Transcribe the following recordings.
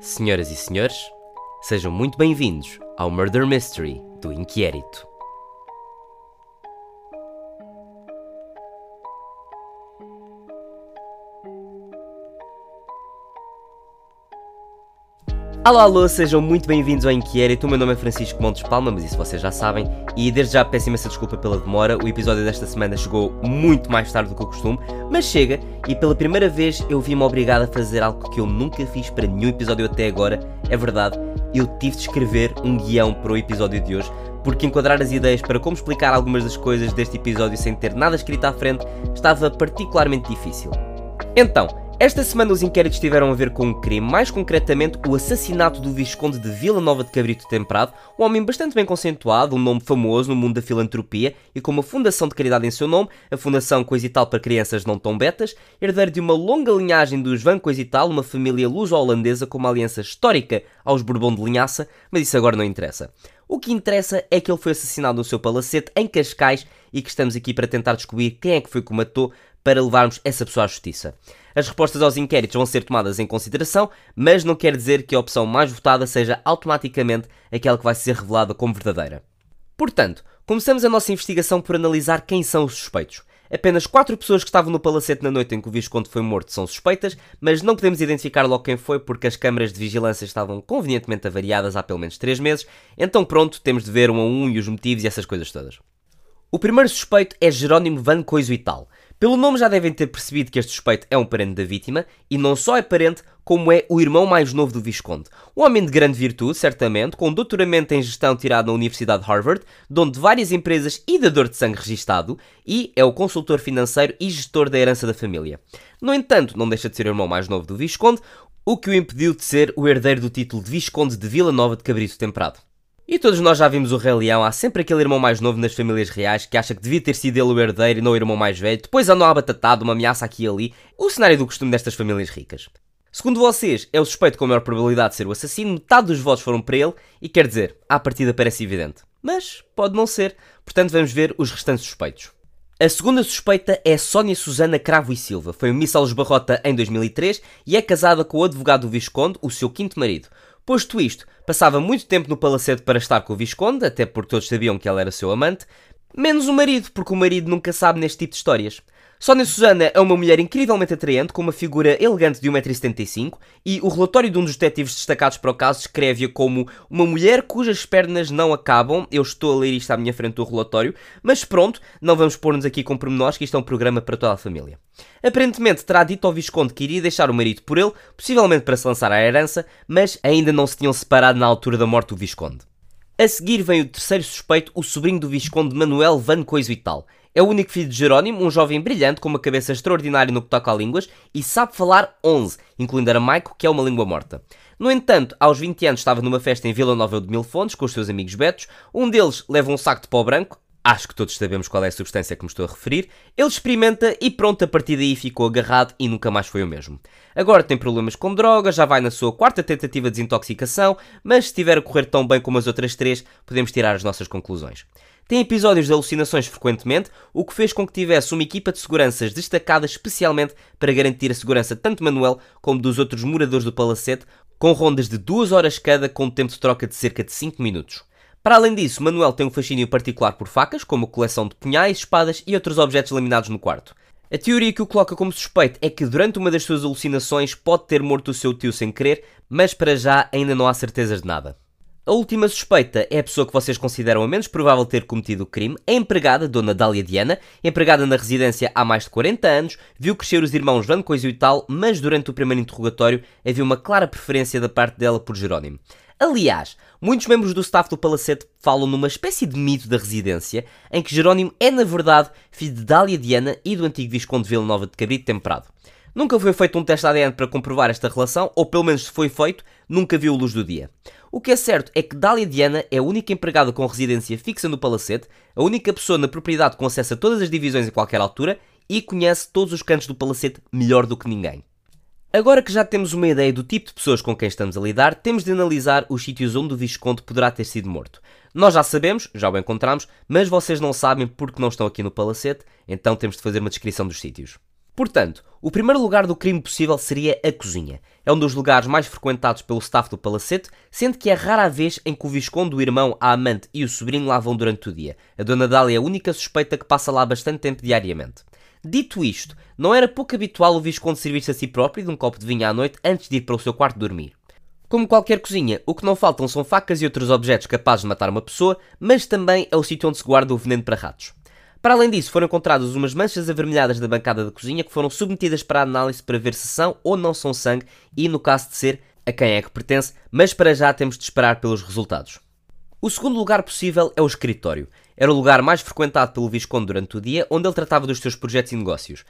Senhoras e senhores, sejam muito bem-vindos ao Murder Mystery do Inquérito. Alô, alô, sejam muito bem-vindos ao Inquérito. O meu nome é Francisco Montes Palma, mas isso vocês já sabem. E desde já peço imensa desculpa pela demora. O episódio desta semana chegou muito mais tarde do que o costume, mas chega. E pela primeira vez eu vi-me obrigado a fazer algo que eu nunca fiz para nenhum episódio até agora. É verdade, eu tive de escrever um guião para o episódio de hoje, porque enquadrar as ideias para como explicar algumas das coisas deste episódio sem ter nada escrito à frente estava particularmente difícil. Então, esta semana os inquéritos tiveram a ver com um crime, mais concretamente o assassinato do Visconde de Vila Nova de Cabrito Temperado, um homem bastante bem conceituado, um nome famoso no mundo da filantropia e com uma fundação de caridade em seu nome, a Fundação Coisa e Tal para Crianças Não Tão Betas, herdeiro de uma longa linhagem dos Van Coisa e Tal, uma família luso-holandesa com uma aliança histórica aos Bourbon de Linhaça, mas isso agora não interessa. O que interessa é que ele foi assassinado no seu palacete em Cascais e que estamos aqui para tentar descobrir quem é que foi que o matou para levarmos essa pessoa à justiça. As respostas aos inquéritos vão ser tomadas em consideração, mas não quer dizer que a opção mais votada seja automaticamente aquela que vai ser revelada como verdadeira. Portanto, começamos a nossa investigação por analisar quem são os suspeitos. Apenas quatro pessoas que estavam no palacete na noite em que o Visconde foi morto são suspeitas, mas não podemos identificar logo quem foi porque as câmaras de vigilância estavam convenientemente avariadas há pelo menos três meses, então pronto, temos de ver um a um e os motivos e essas coisas todas. O primeiro suspeito é Jerónimo Van Coiso e tal. Pelo nome já devem ter percebido que este suspeito é um parente da vítima, e não só é parente, como é o irmão mais novo do Visconde. Um homem de grande virtude, certamente, com doutoramento em gestão tirado na Universidade de Harvard, dono de várias empresas e dador de sangue registado, e é o consultor financeiro e gestor da herança da família. No entanto, não deixa de ser o irmão mais novo do Visconde, o que o impediu de ser o herdeiro do título de Visconde de Vila Nova de Cabrito Temperado. E todos nós já vimos o Rei Leão, há sempre aquele irmão mais novo nas famílias reais que acha que devia ter sido ele o herdeiro e não o irmão mais velho, depois andam a batatado, uma ameaça aqui e ali, o cenário do costume destas famílias ricas. Segundo vocês, é o suspeito com a maior probabilidade de ser o assassino, metade dos votos foram para ele, e quer dizer, à partida parece evidente. Mas pode não ser, portanto vamos ver os restantes suspeitos. A segunda suspeita é Sónia Susana Cravo e Silva. Foi Miss Alves Barrota em 2003 e é casada com o advogado do Visconde, o seu quinto marido. Posto isto, passava muito tempo no palacete para estar com o Visconde, até porque todos sabiam que ela era seu amante, menos o marido, porque o marido nunca sabe neste tipo de histórias. Sónia Susana é uma mulher incrivelmente atraente, com uma figura elegante de 1,75m, e o relatório de um dos detetives destacados para o caso descreve-a como uma mulher cujas pernas não acabam. Eu estou a ler isto à minha frente do relatório, mas pronto, não vamos pôr-nos aqui com pormenores, que isto é um programa para toda a família. Aparentemente terá dito ao Visconde que iria deixar o marido por ele, possivelmente para se lançar à herança, mas ainda não se tinham separado na altura da morte do Visconde. A seguir vem o terceiro suspeito, o sobrinho do Visconde Manuel Van Coiso e tal. É o único filho de Jerónimo, um jovem brilhante com uma cabeça extraordinária no que toca a línguas e sabe falar 11, incluindo aramaico, que é uma língua morta. No entanto, aos 20 anos estava numa festa em Vila Nova de Mil Fontes com os seus amigos betos. Um deles leva um saco de pó branco, acho que todos sabemos qual é a substância que me estou a referir. Ele experimenta e pronto, a partir daí ficou agarrado e nunca mais foi o mesmo. Agora tem problemas com drogas, já vai na sua quarta tentativa de desintoxicação, mas se estiver a correr tão bem como as outras três, podemos tirar as nossas conclusões. Tem episódios de alucinações frequentemente, o que fez com que tivesse uma equipa de seguranças destacada especialmente para garantir a segurança tanto Manuel como dos outros moradores do palacete, com rondas de 2 horas cada com um tempo de troca de cerca de 5 minutos. Para além disso, Manuel tem um fascínio particular por facas, como coleção de punhais, espadas e outros objetos laminados no quarto. A teoria que o coloca como suspeito é que durante uma das suas alucinações pode ter morto o seu tio sem querer, mas para já ainda não há certezas de nada. A última suspeita é a pessoa que vocês consideram a menos provável ter cometido o crime, a empregada, Dona Dália Diana, empregada na residência há mais de 40 anos, viu crescer os irmãos Van Coisa e tal, mas durante o primeiro interrogatório havia uma clara preferência da parte dela por Jerónimo. Aliás, muitos membros do staff do Palacete falam numa espécie de mito da residência, em que Jerónimo é, na verdade, filho de Dália Diana e do antigo Visconde de Vila Nova de Cabrito Temperado. Nunca foi feito um teste ADN para comprovar esta relação, ou pelo menos se foi feito, nunca viu luz do dia. O que é certo é que Dália Diana é a única empregada com residência fixa no palacete, a única pessoa na propriedade com acesso a todas as divisões a qualquer altura e conhece todos os cantos do palacete melhor do que ninguém. Agora que já temos uma ideia do tipo de pessoas com quem estamos a lidar, temos de analisar os sítios onde o Visconde poderá ter sido morto. Nós já sabemos, já o encontramos, mas vocês não sabem porque não estão aqui no palacete, então temos de fazer uma descrição dos sítios. Portanto, o primeiro lugar do crime possível seria a cozinha. É um dos lugares mais frequentados pelo staff do palacete, sendo que é rara a vez em que o Visconde, o irmão, a amante e o sobrinho lá vão durante o dia. A Dona Dália é a única suspeita que passa lá bastante tempo diariamente. Dito isto, não era pouco habitual o Visconde servir-se a si próprio de um copo de vinho à noite antes de ir para o seu quarto dormir. Como qualquer cozinha, o que não faltam são facas e outros objetos capazes de matar uma pessoa, mas também é o sítio onde se guarda o veneno para ratos. Para além disso, foram encontradas umas manchas avermelhadas da bancada da cozinha que foram submetidas para análise para ver se são ou não são sangue e, no caso de ser, a quem é que pertence, mas para já temos de esperar pelos resultados. O segundo lugar possível é o escritório. Era o lugar mais frequentado pelo Visconde durante o dia, onde ele tratava dos seus projetos e negócios.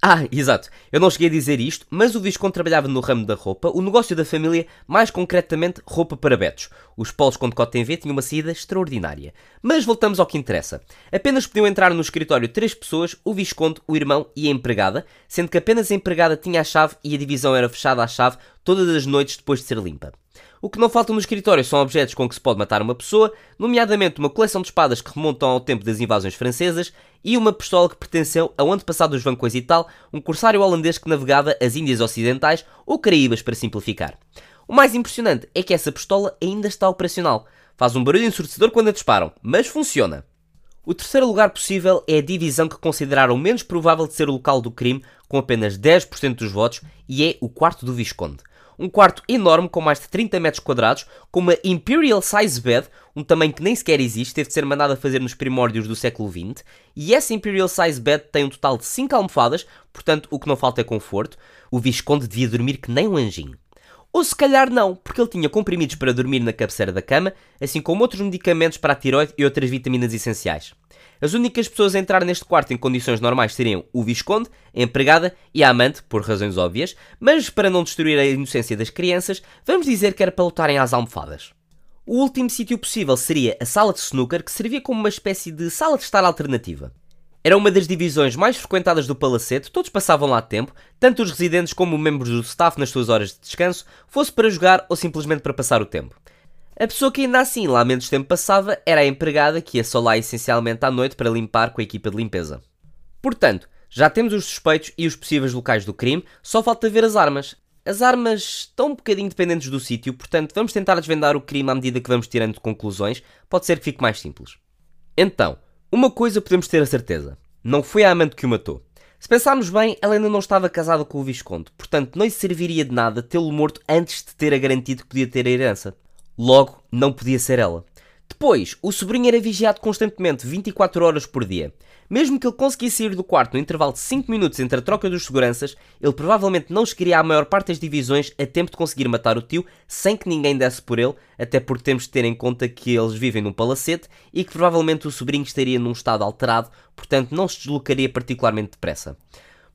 Ah, exato. Eu não cheguei a dizer isto, mas o Visconde trabalhava no ramo da roupa, o negócio da família, mais concretamente roupa para betos. Os polos com decote em V tinham uma saída extraordinária. Mas voltamos ao que interessa. Apenas podiam entrar no escritório três pessoas, o Visconde, o irmão e a empregada, sendo que apenas a empregada tinha a chave e a divisão era fechada à chave todas as noites depois de ser limpa. O que não falta no escritório são objetos com que se pode matar uma pessoa, nomeadamente uma coleção de espadas que remontam ao tempo das invasões francesas e uma pistola que pertenceu ao antepassado dos Vancões e tal, um corsário holandês que navegava as Índias Ocidentais ou Caraíbas para simplificar. O mais impressionante é que essa pistola ainda está operacional. Faz um barulho ensurdecedor quando a disparam, mas funciona. O terceiro lugar possível é a divisão que consideraram menos provável de ser o local do crime, com apenas 10% dos votos, e é o quarto do Visconde um quarto enorme com mais de 30 metros quadrados, com uma Imperial Size Bed, um tamanho que nem sequer existe, teve de ser mandado a fazer nos primórdios do século XX, e essa Imperial Size Bed tem um total de 5 almofadas, portanto o que não falta é conforto. O Visconde devia dormir que nem um anjinho. Ou se calhar não, porque ele tinha comprimidos para dormir na cabeceira da cama, assim como outros medicamentos para a tiroide e outras vitaminas essenciais. As únicas pessoas a entrar neste quarto em condições normais seriam o Visconde, a empregada e a amante, por razões óbvias, mas para não destruir a inocência das crianças, vamos dizer que era para lutarem às almofadas. O último sítio possível seria a sala de snooker, que servia como uma espécie de sala de estar alternativa. Era uma das divisões mais frequentadas do palacete, todos passavam lá tempo, tanto os residentes como membros do staff nas suas horas de descanso, fosse para jogar ou simplesmente para passar o tempo. A pessoa que ainda assim lá menos tempo passava era a empregada que ia só lá essencialmente à noite para limpar com a equipa de limpeza. Portanto, já temos os suspeitos e os possíveis locais do crime, só falta ver as armas. As armas estão um bocadinho dependentes do sítio, portanto vamos tentar desvendar o crime à medida que vamos tirando conclusões, pode ser que fique mais simples. Então, uma coisa podemos ter a certeza: não foi a amante que o matou. Se pensarmos bem, ela ainda não estava casada com o Visconde, portanto não lhe serviria de nada tê-lo morto antes de ter a garantido que podia ter a herança. Logo, não podia ser ela. Depois, o sobrinho era vigiado constantemente, 24 horas por dia. Mesmo que ele conseguisse sair do quarto no intervalo de 5 minutos entre a troca dos seguranças, ele provavelmente não chegaria à maior parte das divisões a tempo de conseguir matar o tio sem que ninguém desse por ele, até porque temos de ter em conta que eles vivem num palacete e que provavelmente o sobrinho estaria num estado alterado, portanto não se deslocaria particularmente depressa.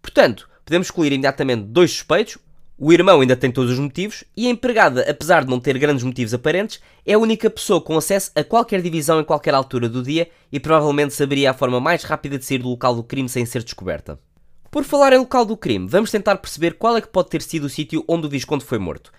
Portanto, podemos excluir imediatamente dois suspeitos, o irmão ainda tem todos os motivos e a empregada, apesar de não ter grandes motivos aparentes, é a única pessoa com acesso a qualquer divisão em qualquer altura do dia e provavelmente saberia a forma mais rápida de sair do local do crime sem ser descoberta. Por falar em local do crime, vamos tentar perceber qual é que pode ter sido o sítio onde o Visconde foi morto.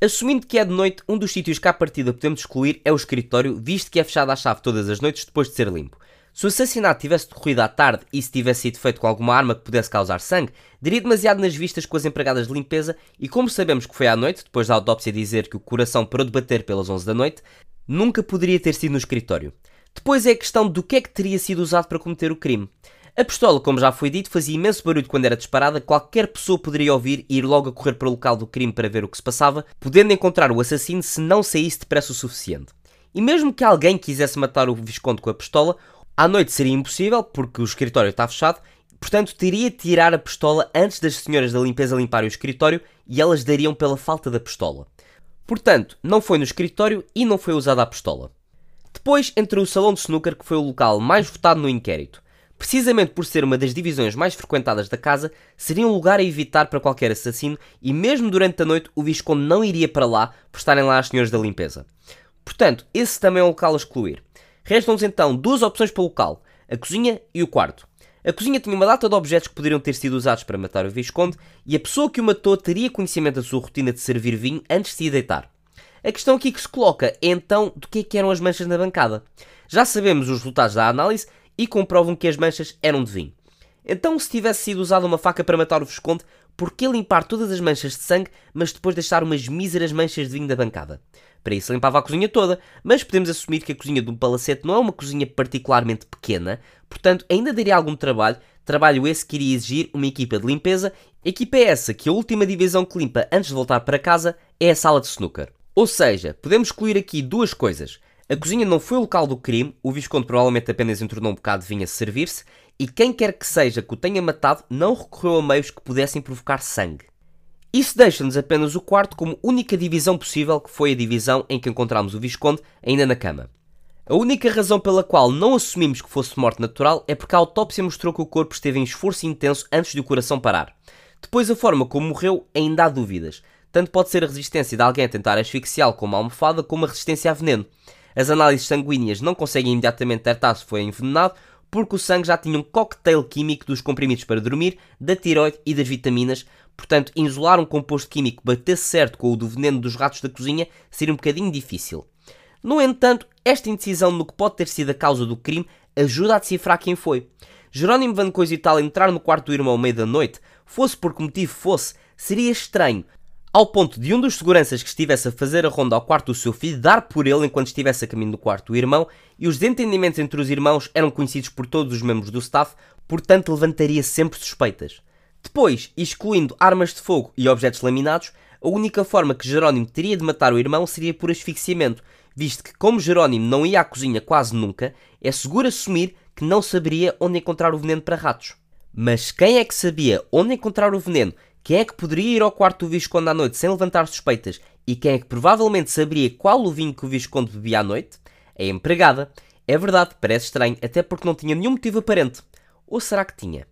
Assumindo que é de noite, um dos sítios que à partida podemos excluir é o escritório, visto que é fechado à chave todas as noites depois de ser limpo. Se o assassinato tivesse decorrido à tarde e se tivesse sido feito com alguma arma que pudesse causar sangue, daria demasiado nas vistas com as empregadas de limpeza e como sabemos que foi à noite, depois da autópsia dizer que o coração parou de bater pelas 11 da noite, nunca poderia ter sido no escritório. Depois é a questão do que é que teria sido usado para cometer o crime. A pistola, como já foi dito, fazia imenso barulho quando era disparada, qualquer pessoa poderia ouvir e ir logo a correr para o local do crime para ver o que se passava, podendo encontrar o assassino se não saísse depressa o suficiente. E mesmo que alguém quisesse matar o Visconde com a pistola, à noite seria impossível, porque o escritório está fechado, portanto teria de tirar a pistola antes das senhoras da limpeza limparem o escritório e elas dariam pela falta da pistola. Portanto, não foi no escritório e não foi usada a pistola. Depois entrou o salão de snooker, que foi o local mais votado no inquérito. Precisamente por ser uma das divisões mais frequentadas da casa, seria um lugar a evitar para qualquer assassino e mesmo durante a noite o Visconde não iria para lá por estarem lá as senhoras da limpeza. Portanto, esse também é um local a excluir. Restam-nos então duas opções para o local: a cozinha e o quarto. A cozinha tinha uma data de objetos que poderiam ter sido usados para matar o Visconde e a pessoa que o matou teria conhecimento da sua rotina de servir vinho antes de se deitar. A questão aqui que se coloca é então do que, é que eram as manchas na bancada. Já sabemos os resultados da análise e comprovam que as manchas eram de vinho. Então, se tivesse sido usada uma faca para matar o Visconde, por que limpar todas as manchas de sangue, mas depois deixar umas míseras manchas de vinho da bancada? Para isso limpava a cozinha toda, mas podemos assumir que a cozinha de um palacete não é uma cozinha particularmente pequena, portanto ainda daria algum trabalho, trabalho esse que iria exigir uma equipa de limpeza, equipa é essa que a última divisão que limpa antes de voltar para casa é a sala de snooker. Ou seja, podemos excluir aqui duas coisas. A cozinha não foi o local do crime, o Visconde provavelmente apenas entornou um bocado de vinho a servir-se, e quem quer que seja que o tenha matado não recorreu a meios que pudessem provocar sangue. Isso deixa-nos apenas o quarto como única divisão possível, que foi a divisão em que encontramos o Visconde ainda na cama. A única razão pela qual não assumimos que fosse morte natural é porque a autópsia mostrou que o corpo esteve em esforço intenso antes de o coração parar. Depois, a forma como morreu ainda há dúvidas. Tanto pode ser a resistência de alguém a tentar asfixiá-lo com uma almofada, como a resistência a veneno. As análises sanguíneas não conseguem imediatamente detectar se foi envenenado, porque o sangue já tinha um cocktail químico dos comprimidos para dormir, da tiroide e das vitaminas, portanto, isolar um composto químico batesse certo com o do veneno dos ratos da cozinha seria um bocadinho difícil. No entanto, esta indecisão no que pode ter sido a causa do crime ajuda a decifrar quem foi. Jerónimo Van Coisa e tal entrar no quarto do irmão ao meio da noite, fosse por que motivo fosse, seria estranho, ao ponto de um dos seguranças que estivesse a fazer a ronda ao quarto do seu filho dar por ele enquanto estivesse a caminho do quarto do irmão, e os desentendimentos entre os irmãos eram conhecidos por todos os membros do staff, portanto levantaria sempre suspeitas. Depois, excluindo armas de fogo e objetos laminados, a única forma que Jerónimo teria de matar o irmão seria por asfixiamento, visto que, como Jerónimo não ia à cozinha quase nunca, é seguro assumir que não saberia onde encontrar o veneno para ratos. Mas quem é que sabia onde encontrar o veneno quem é que poderia ir ao quarto do Visconde à noite sem levantar suspeitas e quem é que provavelmente saberia qual o vinho que o Visconde bebia à noite? A empregada. É verdade, parece estranho, até porque não tinha nenhum motivo aparente. Ou será que tinha?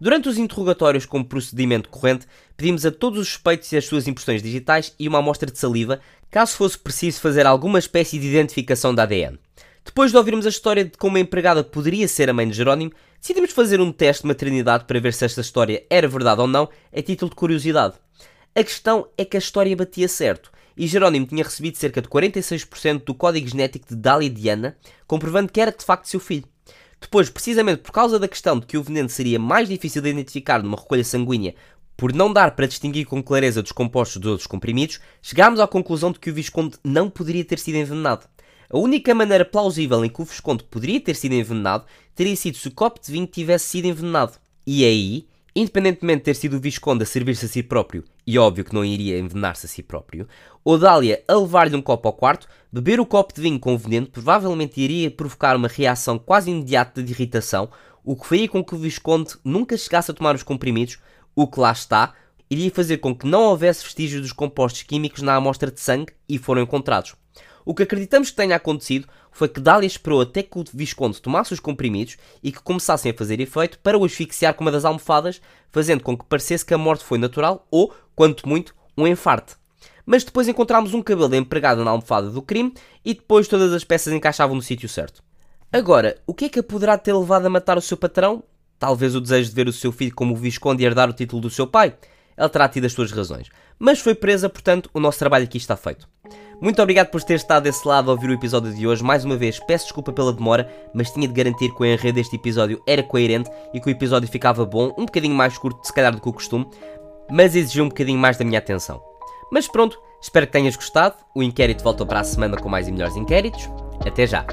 Durante os interrogatórios como procedimento corrente, pedimos a todos os suspeitos as suas impressões digitais e uma amostra de saliva, caso fosse preciso fazer alguma espécie de identificação da ADN. Depois de ouvirmos a história de como a empregada poderia ser a mãe de Jerónimo, Decidimos fazer um teste de maternidade para ver se esta história era verdade ou não, a título de curiosidade. A questão é que a história batia certo, e Jerónimo tinha recebido cerca de 46% do código genético de Dália Diana, comprovando que era de facto seu filho. Depois, precisamente por causa da questão de que o veneno seria mais difícil de identificar numa recolha sanguínea, por não dar para distinguir com clareza dos compostos dos outros comprimidos, chegámos à conclusão de que o Visconde não poderia ter sido envenenado. A única maneira plausível em que o Visconde poderia ter sido envenenado teria sido se o copo de vinho tivesse sido envenenado. E aí, independentemente de ter sido o Visconde a servir-se a si próprio, e óbvio que não iria envenenar-se a si próprio, ou Dália a levar-lhe um copo ao quarto, beber o copo de vinho com veneno provavelmente iria provocar uma reação quase imediata de irritação, o que faria com que o Visconde nunca chegasse a tomar os comprimidos, o que lá está, iria fazer com que não houvesse vestígios dos compostos químicos na amostra de sangue e foram encontrados. O que acreditamos que tenha acontecido foi que Dália esperou até que o Visconde tomasse os comprimidos e que começassem a fazer efeito para o asfixiar com uma das almofadas, fazendo com que parecesse que a morte foi natural ou, quanto muito, um enfarte. Mas depois encontramos um cabelo empregado na almofada do crime e depois todas as peças encaixavam no sítio certo. Agora, o que é que a poderá ter levado a matar o seu patrão? Talvez o desejo de ver o seu filho como o Visconde e herdar o título do seu pai. Ela terá tido as suas razões. Mas foi presa, portanto, o nosso trabalho aqui está feito. Muito obrigado por ter estado desse lado a ouvir o episódio de hoje. Mais uma vez, peço desculpa pela demora, mas tinha de garantir que o enredo deste episódio era coerente e que o episódio ficava bom, um bocadinho mais curto, se calhar, do que o costume, mas exigiu um bocadinho mais da minha atenção. Mas pronto, espero que tenhas gostado. O inquérito volta para a semana com mais e melhores inquéritos. Até já!